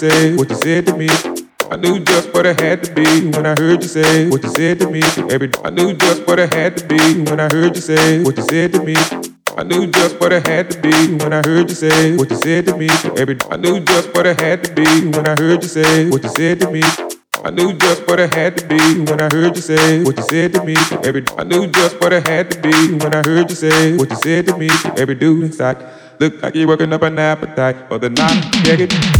say what you said to me. I knew just what I had to be when I heard you say what you said to me. Every I knew just what I had to be when I heard you say what you said to me. I knew just what I had to be when I heard you say what you said to me. Every I knew just what I had to be when I heard you say what you said to me. I knew just what I had to be when I heard you say what you said to me. Every I knew just what I had to be when I heard you say what you said to me. Every dude inside looked like you're working up an appetite for the night. Yeah,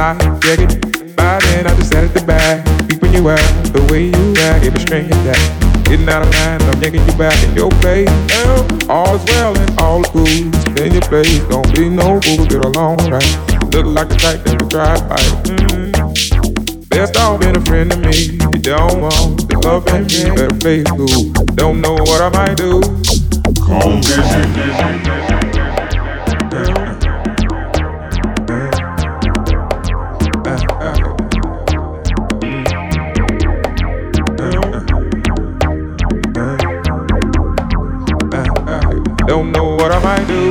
Yeah, get by then I just sat at the back, keeping you out the way you act. Every string that. Getting out of line, I'm yanking you back in your place. Well, all is well and all is good. In your place, don't be no fool, get along right. Look like the type that would drive by. Mm-hmm. Best off being a friend to me. You don't want the love and me, better play cool. Don't know what I might do. Come visit. Do.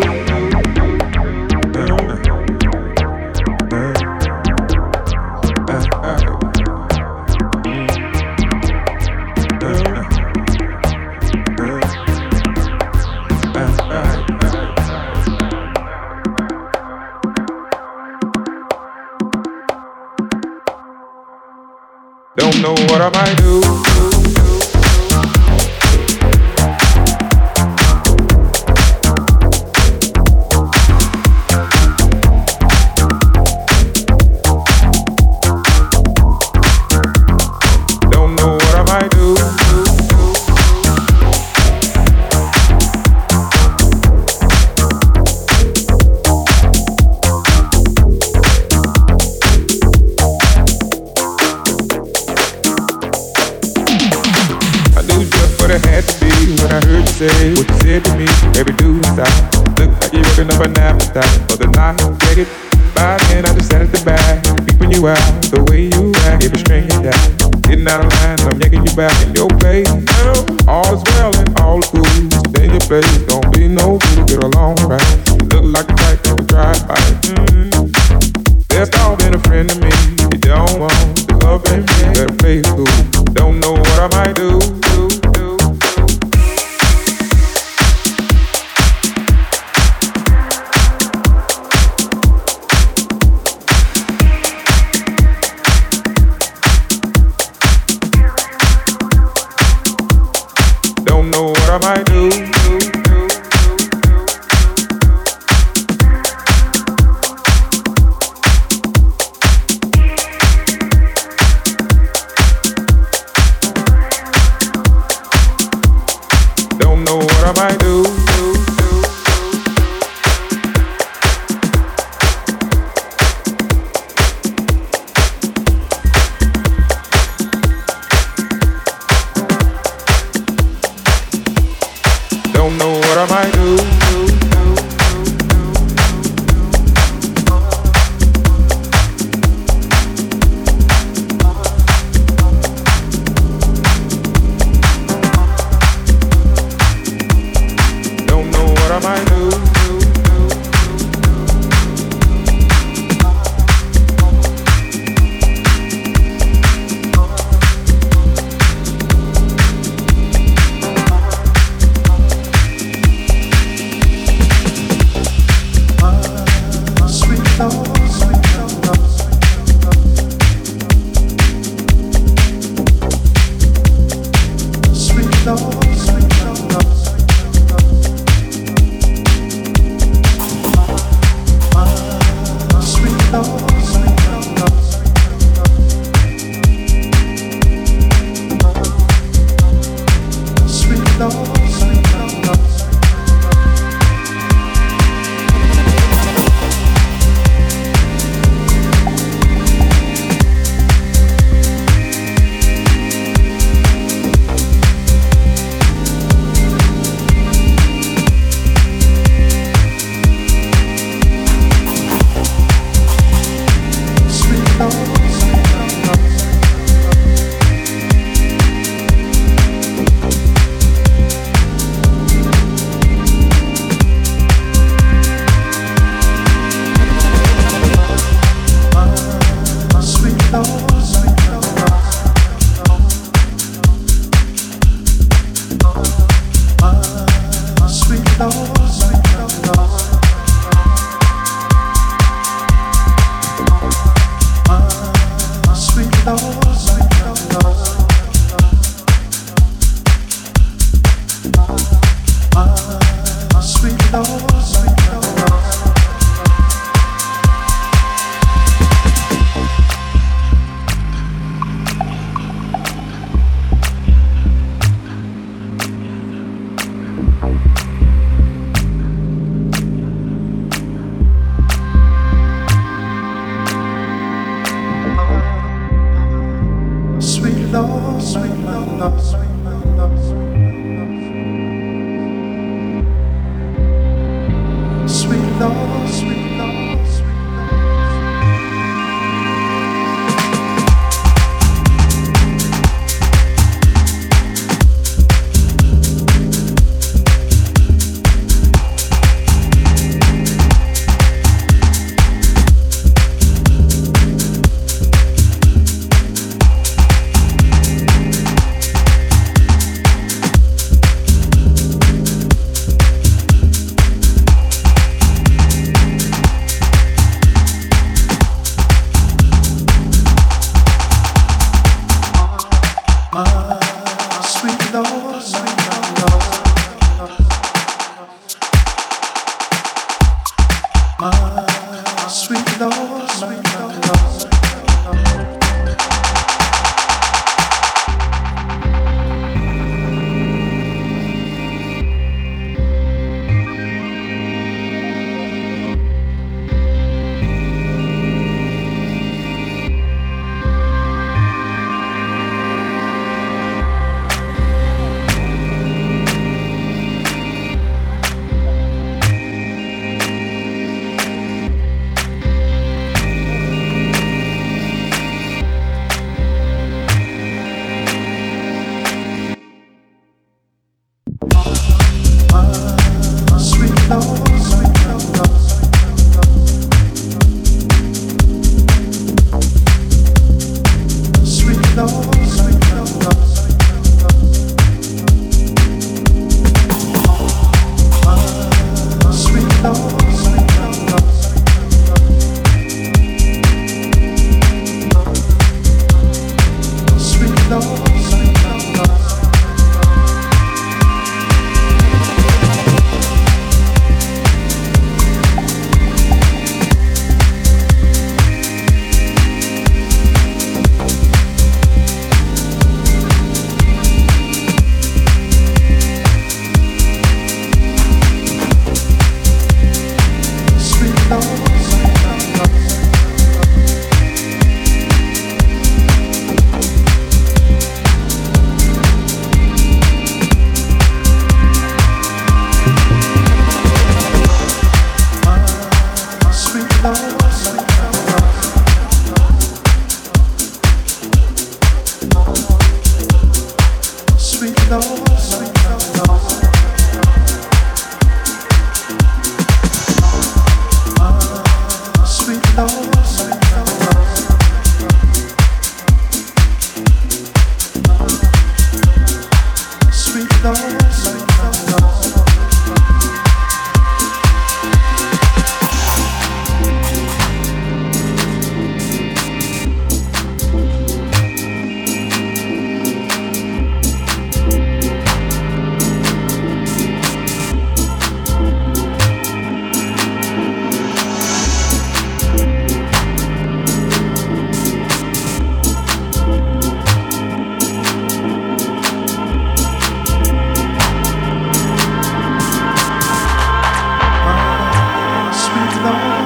não.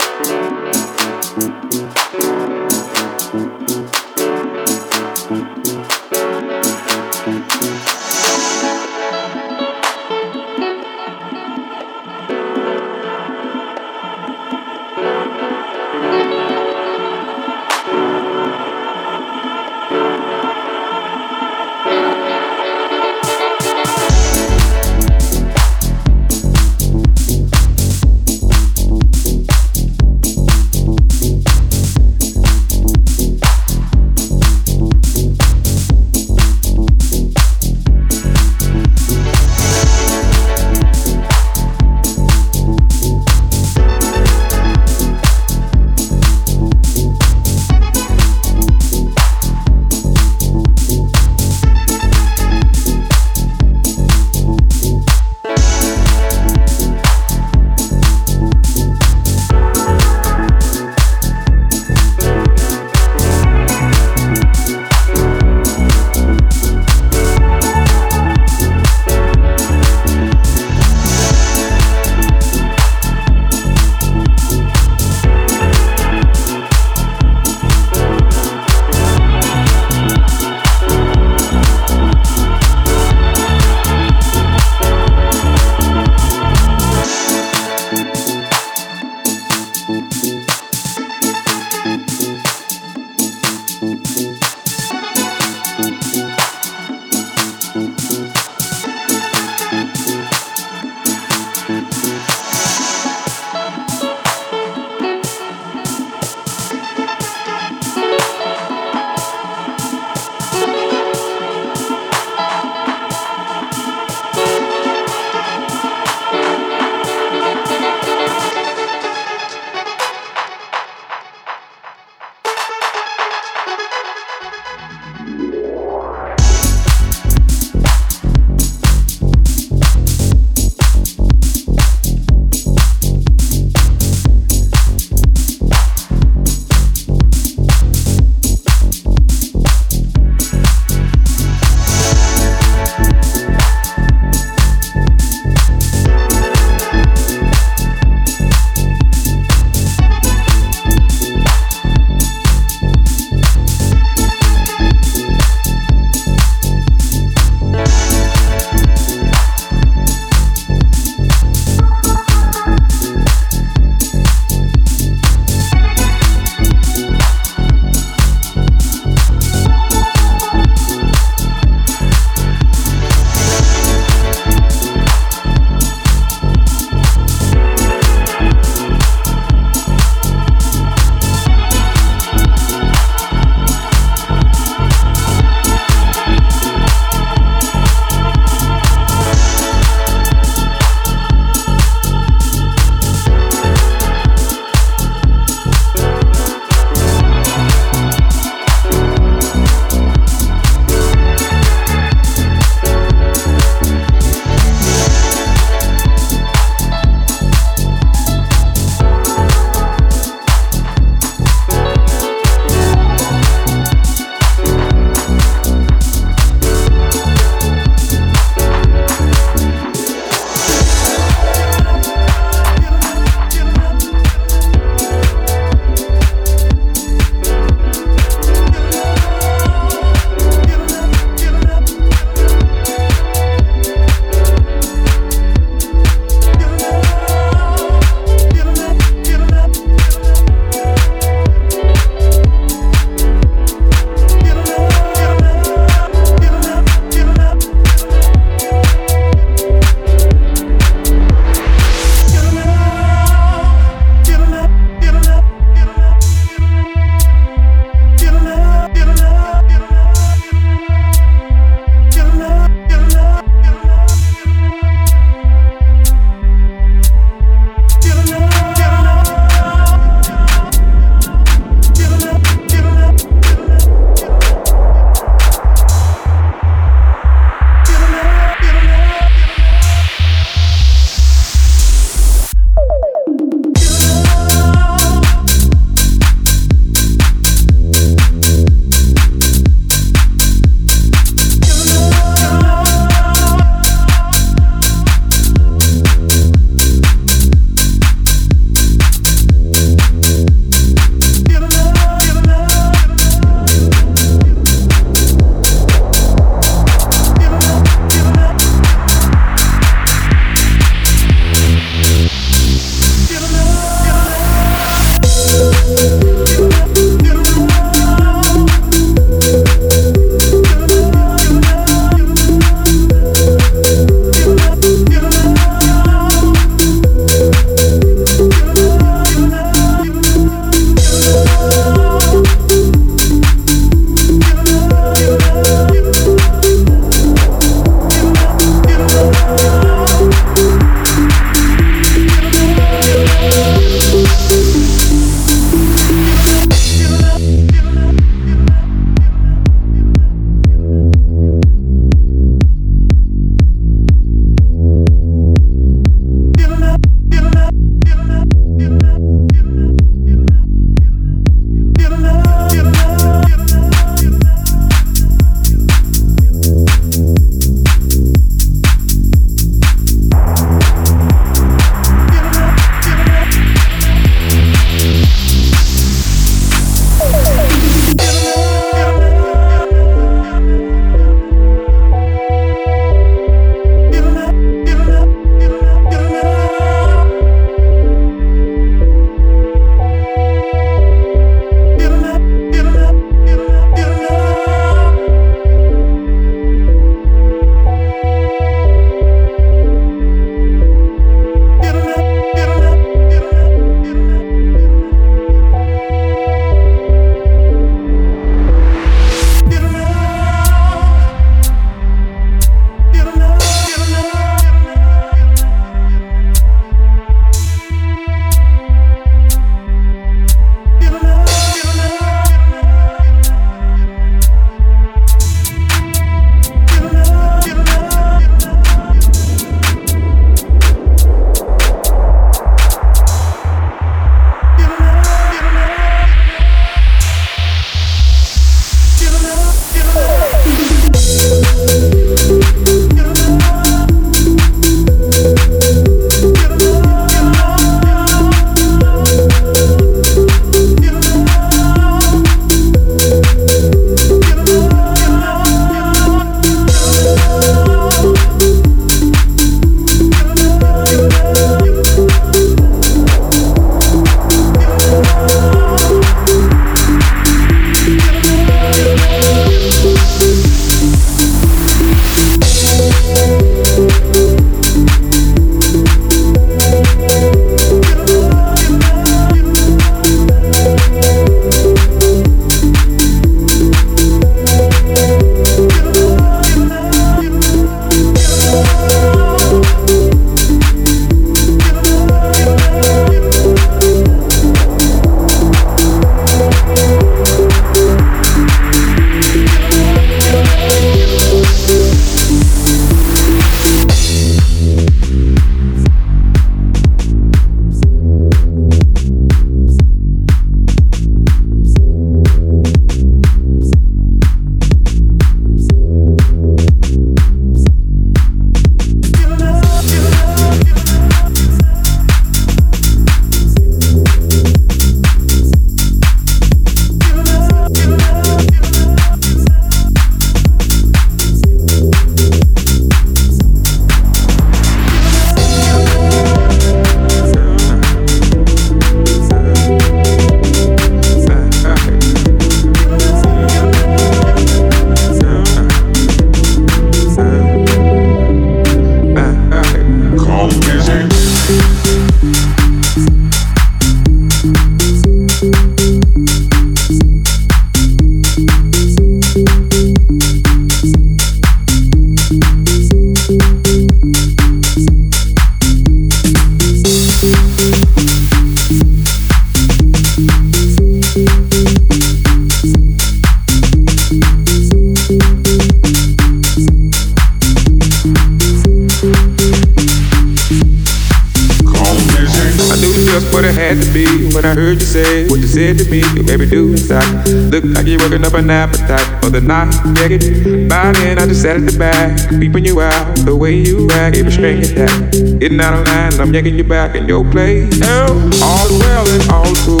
The. Yeah, by then I just sat at the back, peeping you out the way you act. Every string attack, getting out of line. I'm yanking you back in your place. Now, all's well and all's cool.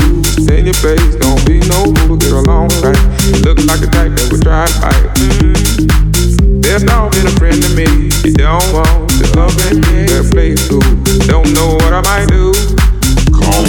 In your face, don't be no fool. Get along right. Look like the type that would try to. There's not been a friend to me. You don't want to love and yeah, play cool. Don't know what I might do. Call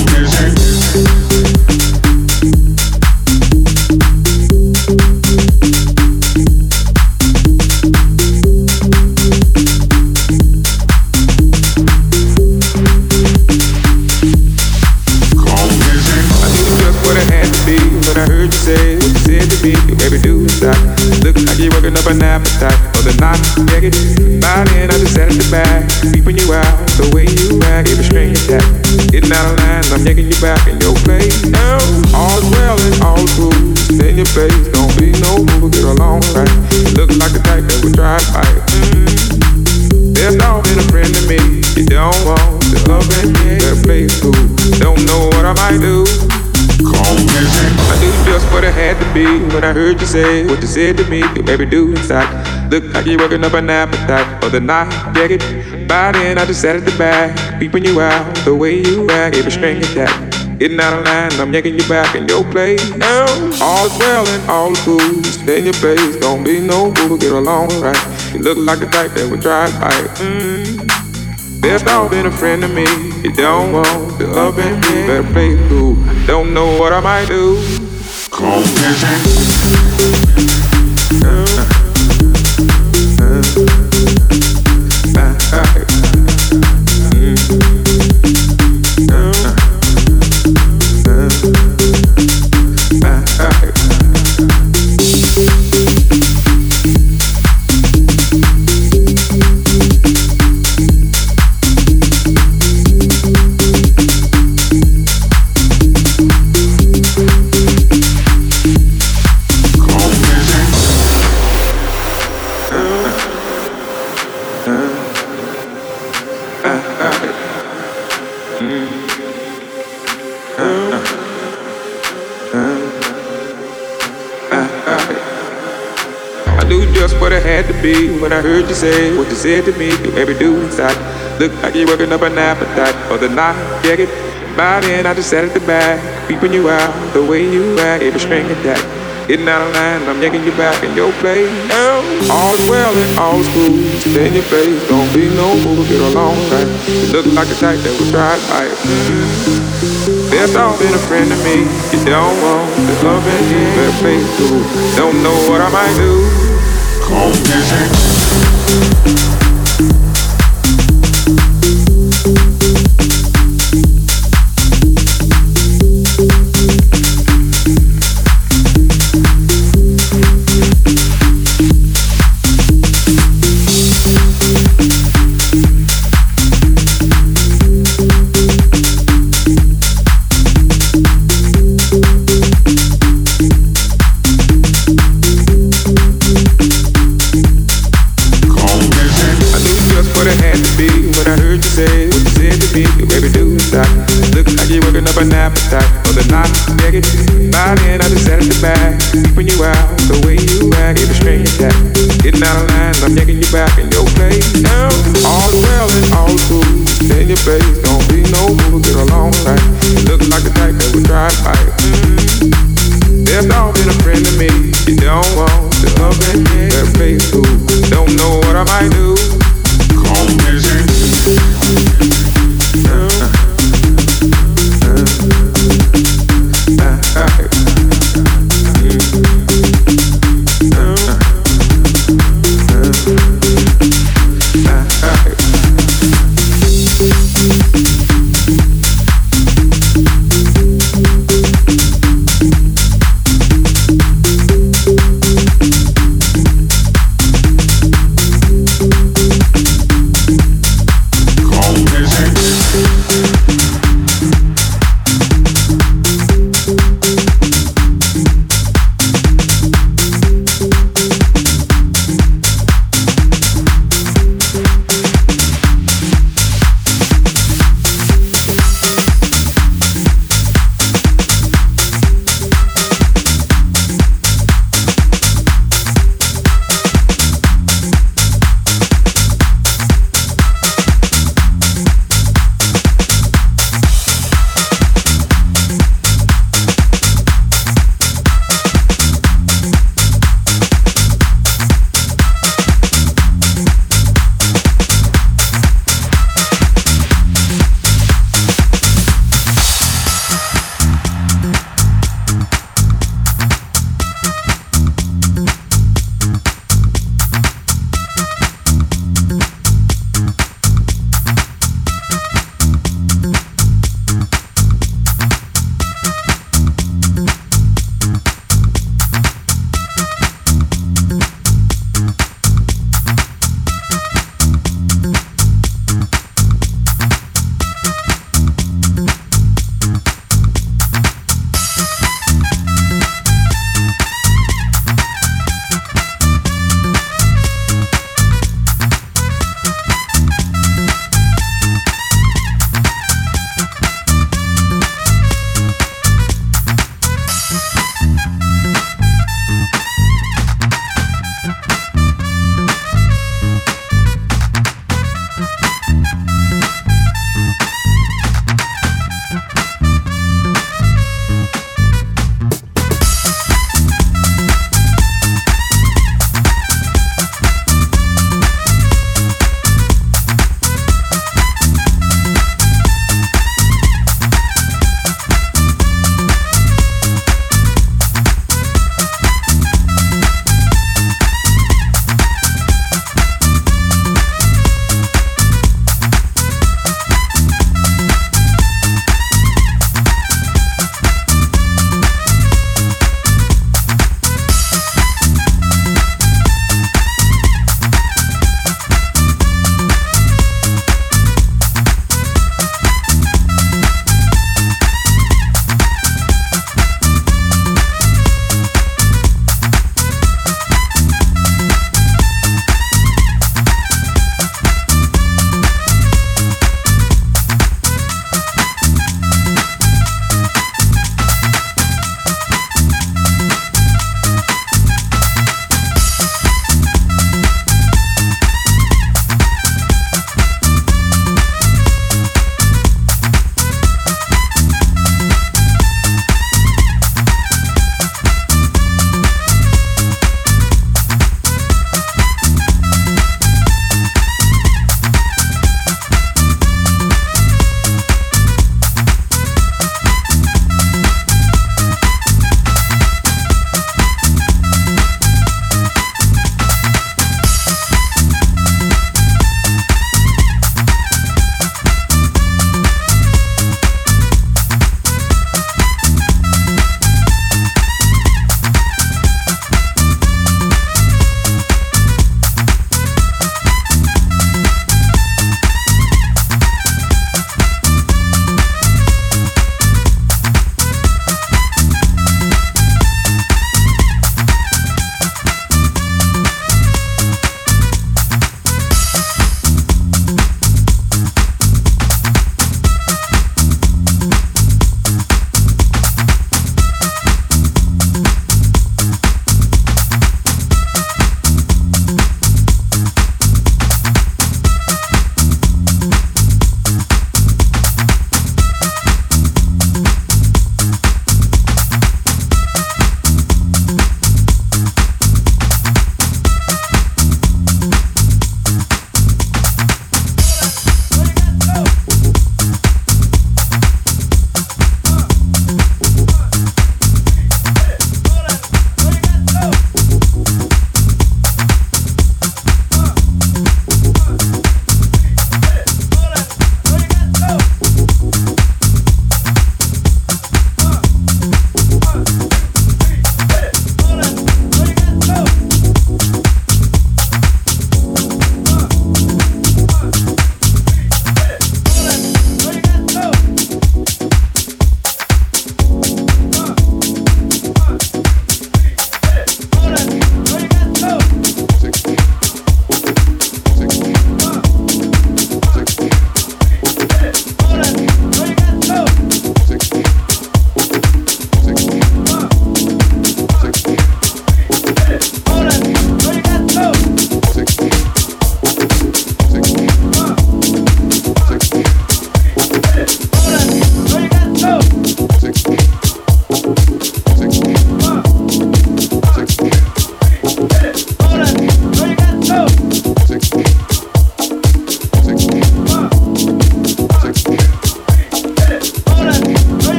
busy. working up an appetite for the. Yeah, get by I just sat at the back, keeping you out the way you act, give a string attack. Getting out of line, I'm yanking you back in your place. Now, all's well and all's good. In your face, don't be no fool, get along right. Look like the type that would to fight. Mm. There's been a friend to me. You don't want to love and yeah, play cool. Don't know what I might do. I knew just what it had to be when I heard you say what you said to me. You made me do inside. Look like you're working up an appetite for the night. Get by then I just sat at the back, peeping you out the way you act. Every string attack. Getting out of line, I'm yanking you back in your place. Now, all's well and all cool. Stay in your place, don't be no fool, get along right. You look like the type that would drive by. Mm. There's not been a friend to me. You don't want to up and me. Better play cool. Don't know what I might do. Call when I heard you say what you said to me. You me do inside. Look like you're working up an appetite for the night. Get by then I just sat at the back, peeping you out the way you act. Every string attack. Getting out of line, I'm yanking you back in your place. Now, all's well and all's cool. Stay in your face, don't be no fool, get along right. You look like a type that would try fight. There's all been a friend to me. You don't want this love and better play cool. Don't know what I might do. Cold music. Thank baby, don't be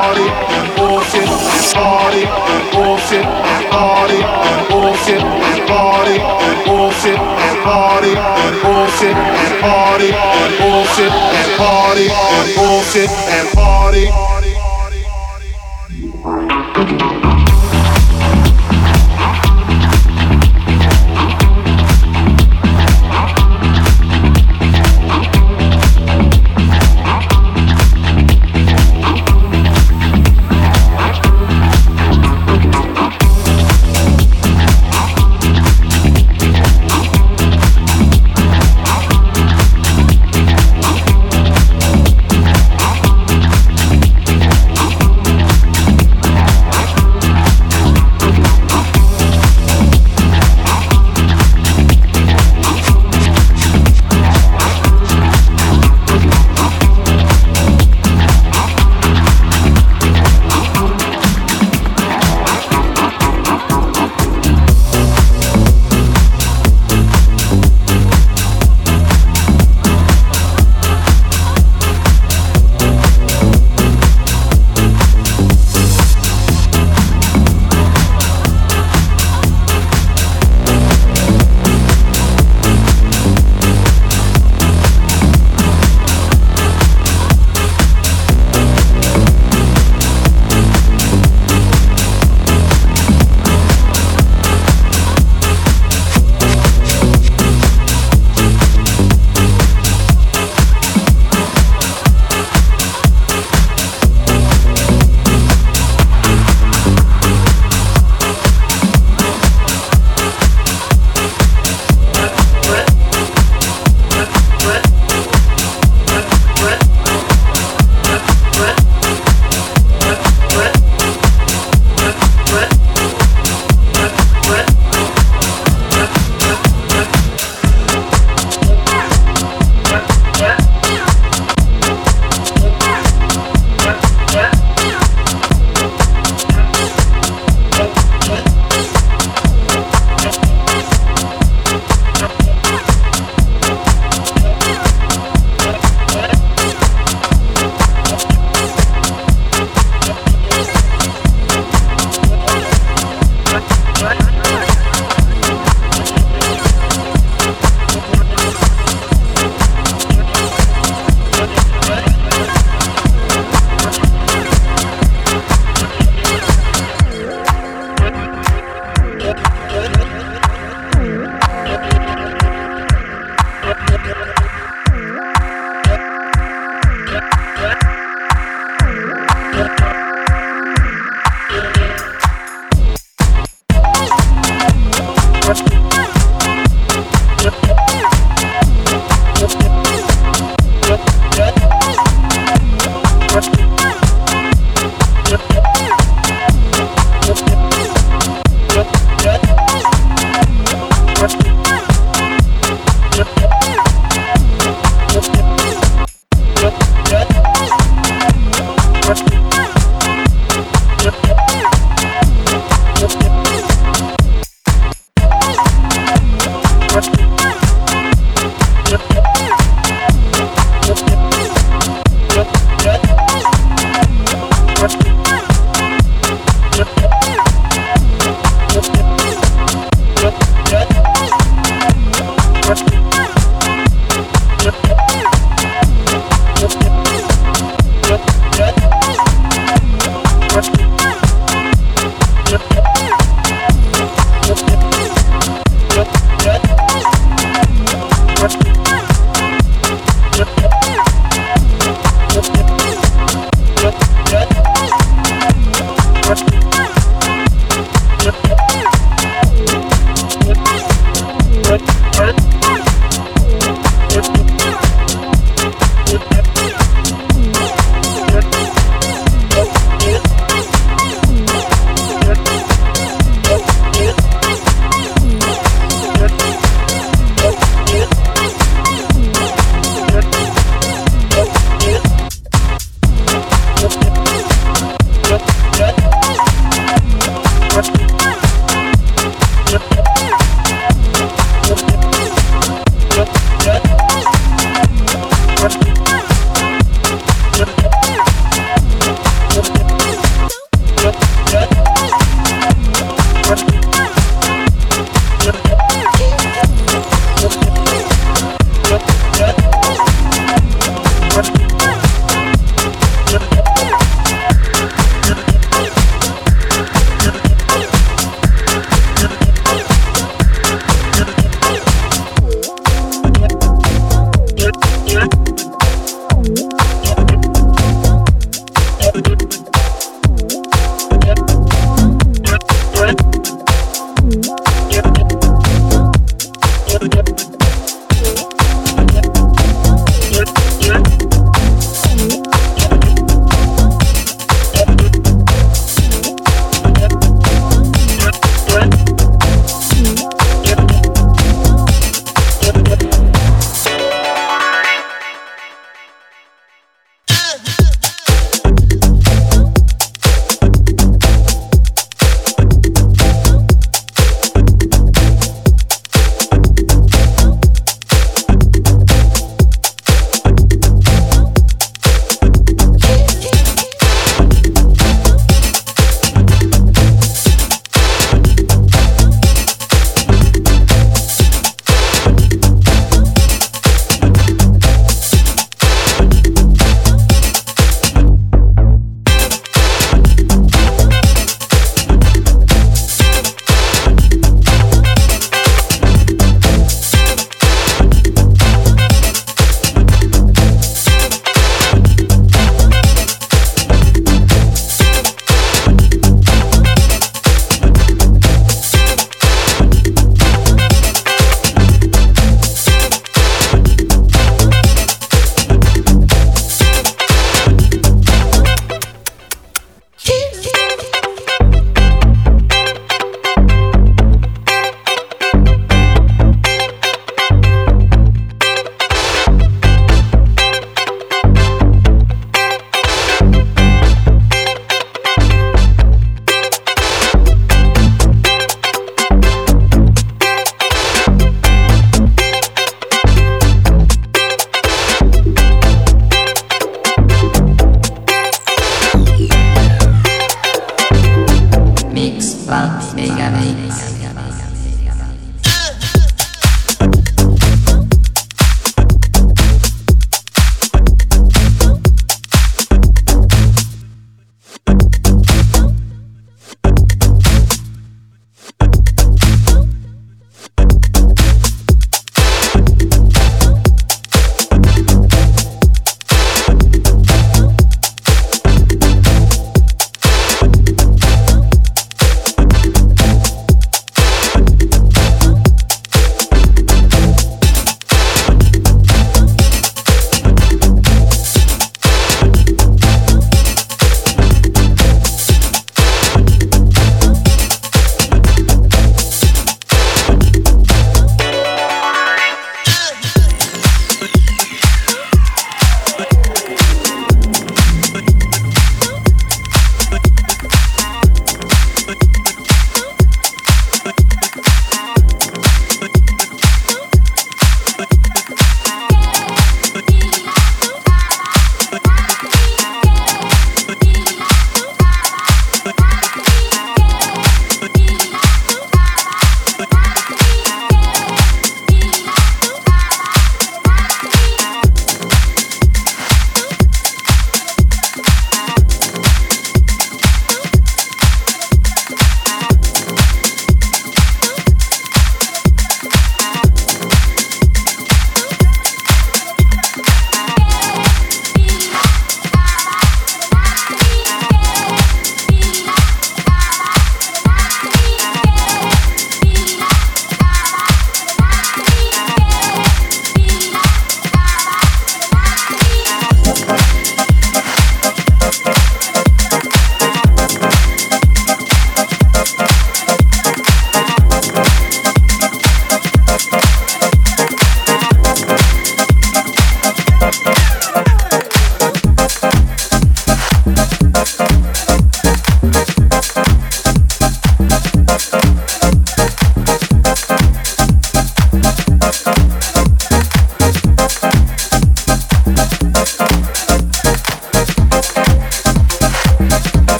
party and bullshit and party and bullshit and party and bullshit and party and bullshit and party and bullshit and party and bullshit and party and bullshit and party.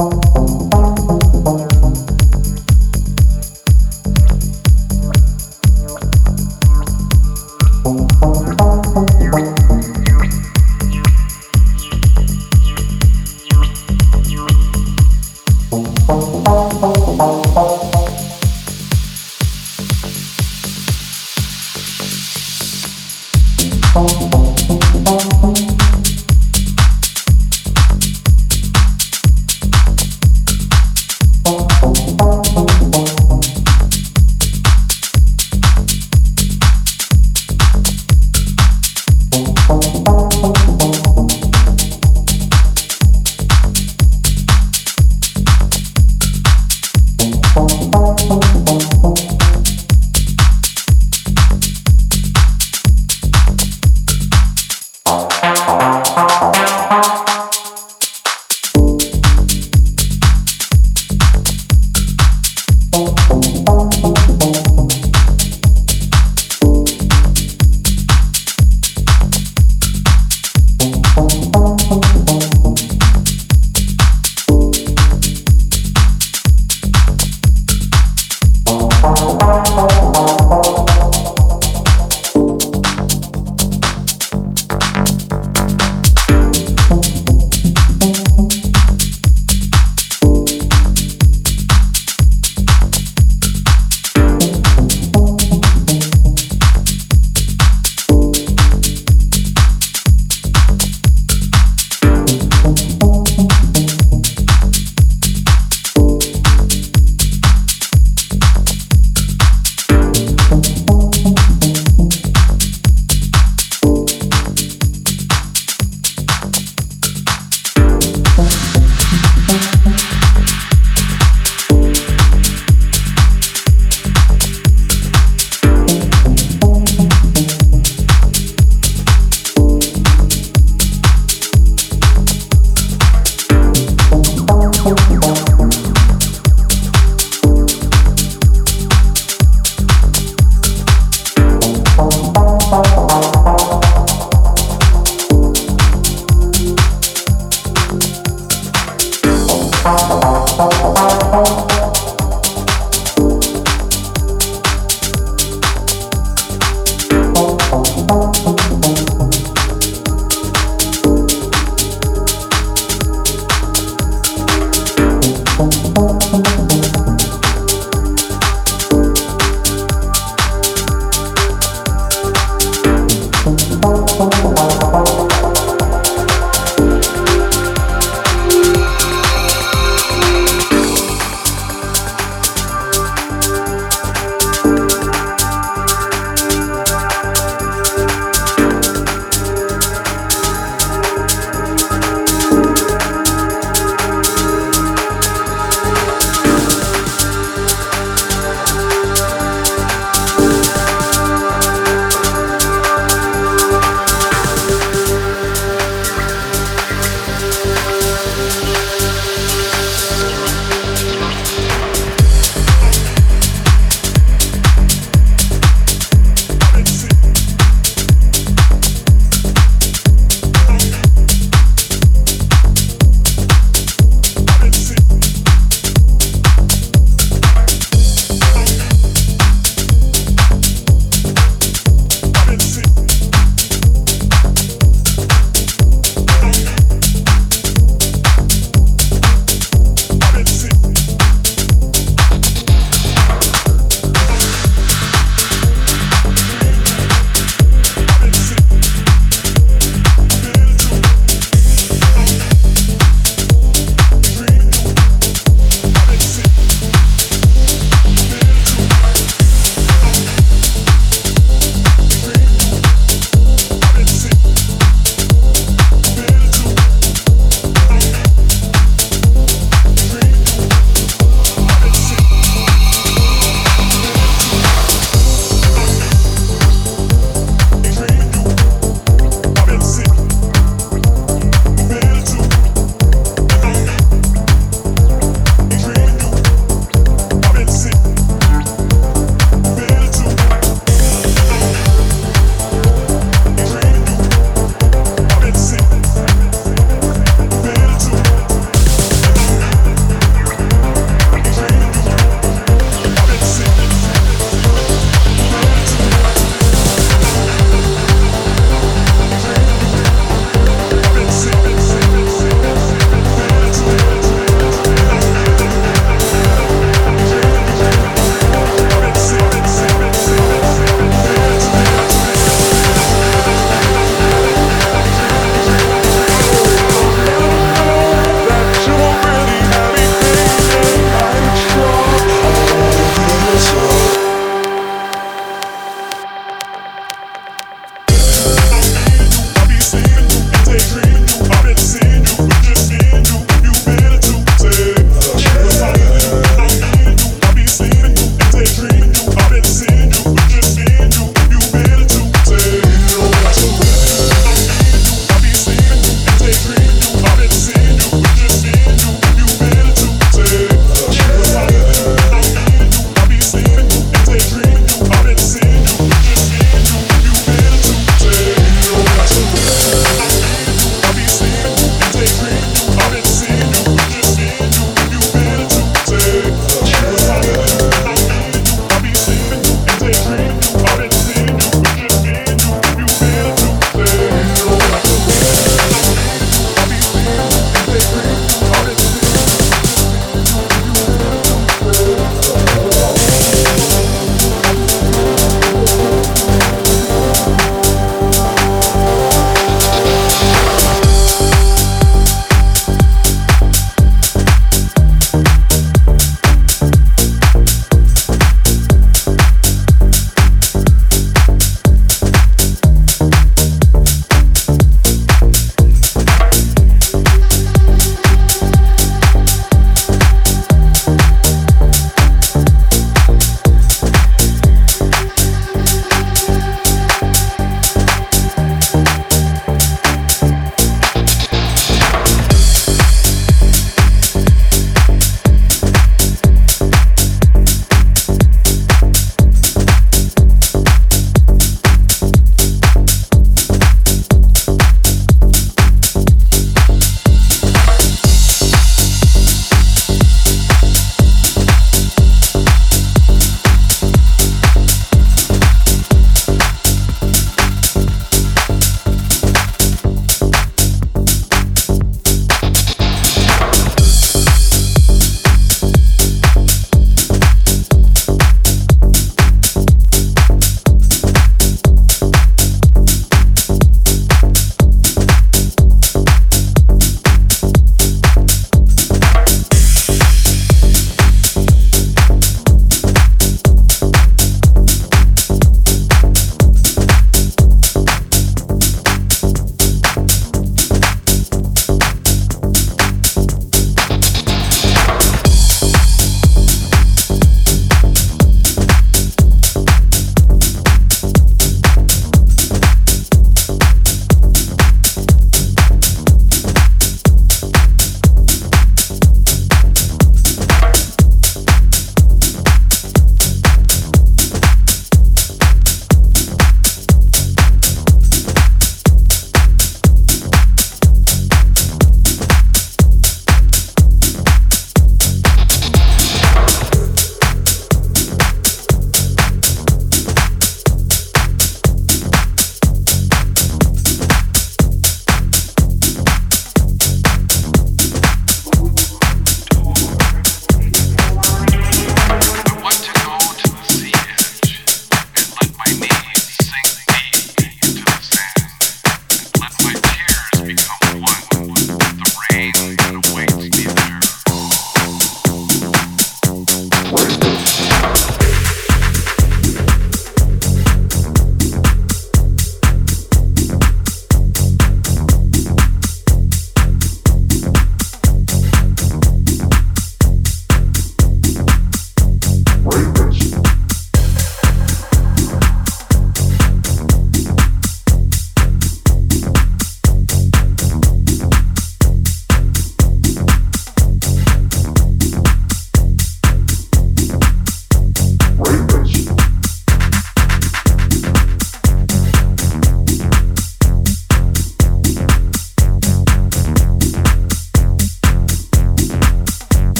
Oh.